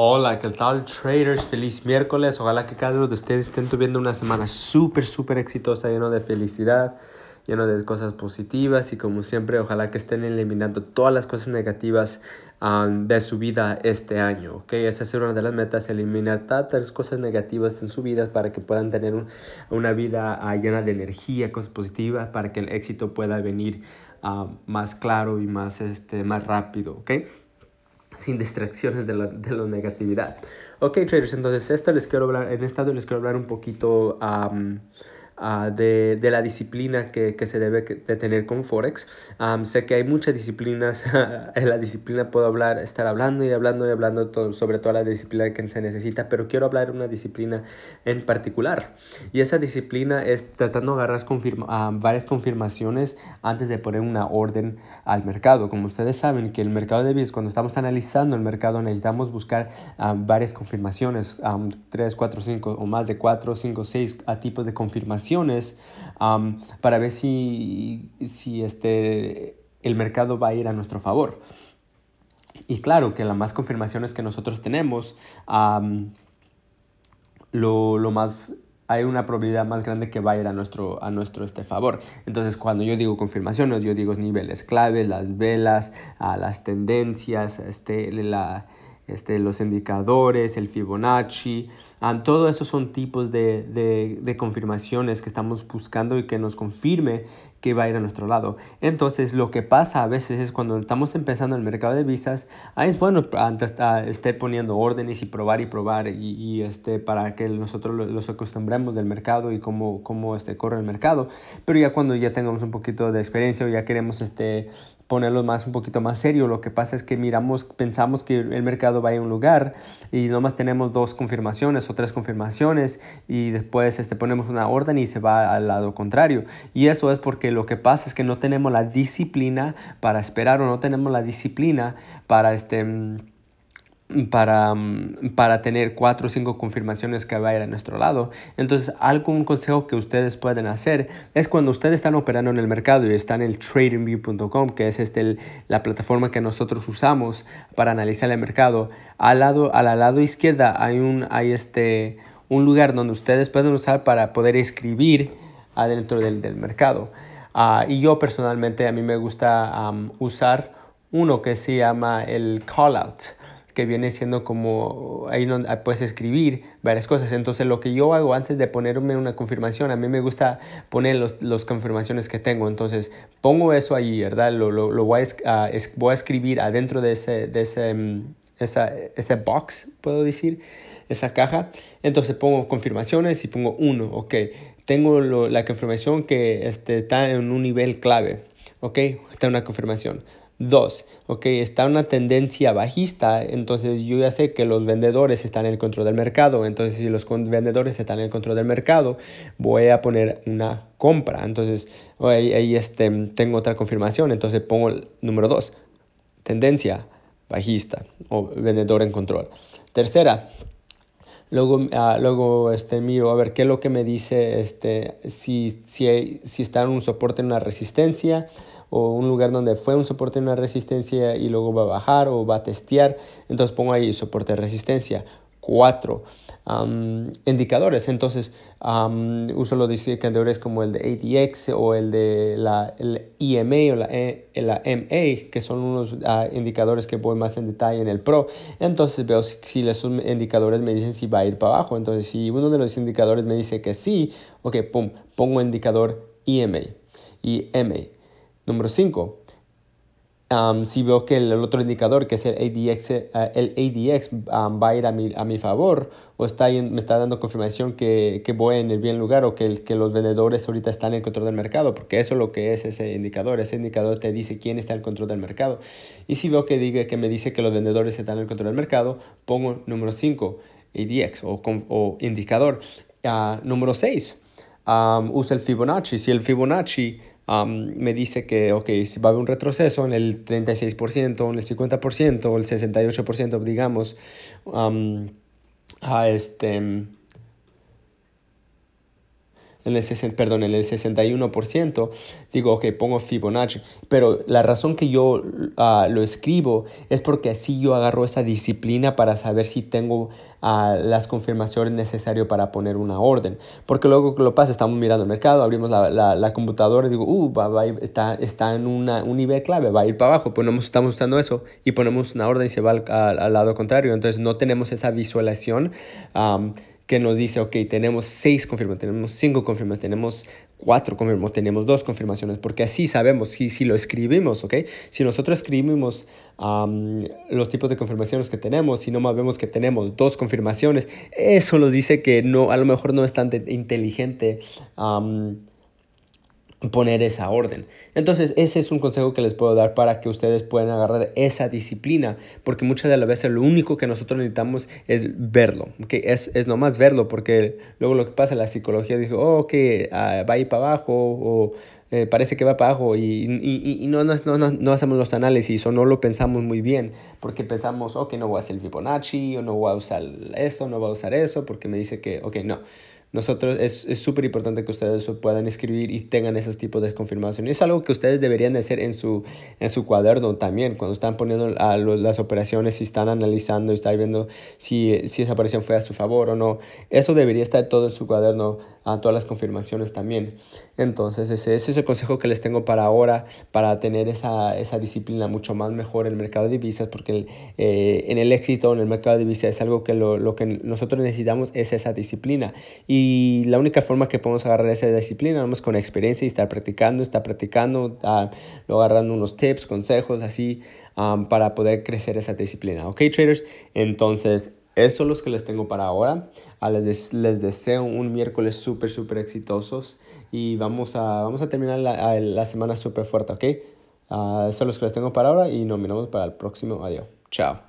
Hola, ¿qué tal traders? Feliz miércoles. Ojalá que cada uno de ustedes estén tuviendo una semana súper, súper exitosa, lleno de felicidad, lleno de cosas positivas y como siempre, ojalá que estén eliminando todas las cosas negativas um, de su vida este año. ¿ok? Esa es una de las metas, eliminar tantas cosas negativas en su vida para que puedan tener una vida uh, llena de energía, cosas positivas, para que el éxito pueda venir uh, más claro y más, este, más rápido. ¿ok? Sin distracciones de la, de la negatividad. Ok, traders, entonces esto les quiero hablar, en este les quiero hablar un poquito um, uh, de, de, la disciplina que, que, se debe de tener con Forex. Um, sé que hay muchas disciplinas, en la disciplina puedo hablar, estar hablando y hablando y hablando todo, sobre toda la disciplina que se necesita, pero quiero hablar de una disciplina en particular. Y esa disciplina es tratando de agarrar confirma, varias confirmaciones antes de poner una orden al mercado. Como ustedes saben que el mercado de bienes, cuando estamos analizando el mercado, necesitamos buscar um, varias confirmaciones, um, 3, 4, 5 o más de 4, 5, 6 tipos de para ver si, este, el mercado va a ir a nuestro favor. Y claro que las más confirmaciones que nosotros tenemos, lo, lo, más hay una probabilidad más grande que va a ir a nuestro, a nuestro este favor. Entonces, cuando yo digo confirmaciones, yo digo niveles clave, las velas, a las tendencias, este, la, este, los indicadores, el Fibonacci, Um, todo eso son tipos de, de, de, confirmaciones que estamos buscando y que nos confirme que va a ir a nuestro lado. Entonces, lo que pasa a veces es cuando estamos empezando el mercado de visas, ahí es bueno antes estar poniendo órdenes y probar y probar y, y este, para que nosotros los acostumbremos del mercado y cómo, cómo este, corre el mercado. Pero ya cuando ya tengamos un poquito de experiencia o ya queremos este, ponerlo más un poquito más serio. Lo que pasa es que miramos, pensamos que el mercado va a un lugar y nomás tenemos dos confirmaciones o tres confirmaciones y después este, ponemos una orden y se va al lado contrario. Y eso es porque lo que pasa es que no tenemos la disciplina para esperar o no tenemos la disciplina para este para, mm, para tener cuatro o cinco confirmaciones que va a a nuestro lado. Entonces, algún consejo que ustedes pueden hacer es cuando ustedes están operando en el mercado y están en tradingview.com, que es este la plataforma que nosotros usamos para analizar el mercado, al lado, al lado izquierda hay un, hay este, un lugar donde ustedes pueden usar para poder escribir adentro del, del mercado. Uh, y yo personalmente, a mí me gusta usar uno que se llama el call out que viene siendo como ahí no, puedes escribir varias cosas. Entonces lo que yo hago antes de ponerme una confirmación, a mí me gusta poner las los confirmaciones que tengo. Entonces pongo eso ahí, ¿verdad? Lo, lo, lo voy, a, uh, voy, a, escribir adentro de ese, de ese, um, esa, ese box, puedo decir, esa caja. Entonces pongo confirmaciones y pongo uno, ok. Tengo lo, la confirmación que este, está en un nivel clave, ok. Está una confirmación. Dos, ok, está una tendencia bajista, entonces yo ya sé que los vendedores están en el control del mercado, entonces si los vendedores están en el control del mercado, voy a poner una compra, entonces ahí, ahí este, tengo otra confirmación, entonces pongo el número dos, tendencia bajista o vendedor en control. Tercera, Luego, uh, luego este, miro a ver qué es lo que me dice este, si, si, si está en un soporte en una resistencia o un lugar donde fue un soporte en una resistencia y luego va a bajar o va a testear. Entonces pongo ahí soporte resistencia. 4. Um, indicadores. Entonces uso los indicadores como el de ADX o el de la el EMA o la, e, MA, que son unos uh, indicadores que voy más en detalle en el Pro. Entonces veo si, si esos indicadores me dicen si va a ir para abajo. Entonces si uno de los indicadores me dice que sí, ok, pum, pongo indicador EMA y MA. Número 5. Um, si veo que el, otro indicador, que es el ADX, uh, el ADX um, va a ir a mi, a mi favor o está me está dando confirmación que, que, voy en el bien lugar o que, que los vendedores ahorita están en control del mercado, porque eso es lo que es ese indicador. Ese indicador te dice quién está en control del mercado. Y si veo que, diga, que me dice que los vendedores están en control del mercado, pongo número 5, ADX o, o indicador. Uh, número 6, um, usa el Fibonacci. Si el Fibonacci me dice que, ok, si va a haber un retroceso en el 36%, en el 50% o el 68%, digamos, a este, en el, perdón, en el 61%, digo, ok, pongo Fibonacci. Pero la razón que yo ah, lo escribo es porque así yo agarro esa disciplina para saber si tengo uh, las confirmaciones necesarias para poner una orden. Porque luego lo pasa, estamos mirando el mercado, abrimos la, la, computadora y digo, uh, va, está, está en una, un nivel clave, va a ir para abajo. Ponemos, estamos usando eso y ponemos una orden y se va al, al, lado contrario. Entonces no tenemos esa visualización que nos dice, ok, tenemos seis confirmaciones, tenemos cinco confirmaciones, tenemos cuatro confirmaciones, tenemos dos confirmaciones, porque así sabemos, si, si lo escribimos, ok, si nosotros escribimos los tipos de confirmaciones que tenemos, si no más vemos que tenemos dos confirmaciones, eso nos dice que no, a lo mejor no es tan inteligente poner esa orden. Entonces, ese es un consejo que les puedo dar para que ustedes puedan agarrar esa disciplina, porque muchas de las veces lo único que nosotros necesitamos es verlo, que es, es nomás verlo, porque luego lo que pasa, la psicología dice, oh, que ah, va a ir para abajo, o eh, parece que va para abajo, y, y, y no, no, no, no, hacemos los análisis, o no lo pensamos muy bien, porque pensamos, ok, no voy a hacer el Fibonacci, o no voy a usar esto, no voy a usar eso, porque me dice que, ok, no nosotros es súper importante que ustedes puedan escribir y tengan esos tipos de confirmación. Es algo que ustedes deberían hacer en su, en su cuaderno también, cuando están poniendo a las operaciones, si están analizando y están viendo si, si esa operación fue a su favor o no. Eso debería estar todo en su cuaderno, a todas las confirmaciones también. Entonces, ese, es el consejo que les tengo para ahora, para tener esa, esa disciplina mucho más mejor en el mercado de divisas, porque eh, en el éxito en el mercado de divisas es algo que lo, lo que nosotros necesitamos es esa disciplina. Y la única forma que podemos agarrar esa disciplina es con experiencia y estar practicando, estar practicando, uh, luego agarrando unos tips, consejos, así, para poder crecer esa disciplina. ¿Ok, traders? Entonces, esos son los que les tengo para ahora. Uh, les, les, deseo un miércoles súper, súper exitosos y vamos a, vamos a terminar la, la semana súper fuerte, ¿ok? Uh, esos son los que les tengo para ahora y nos miramos para el próximo. Adiós. Chao.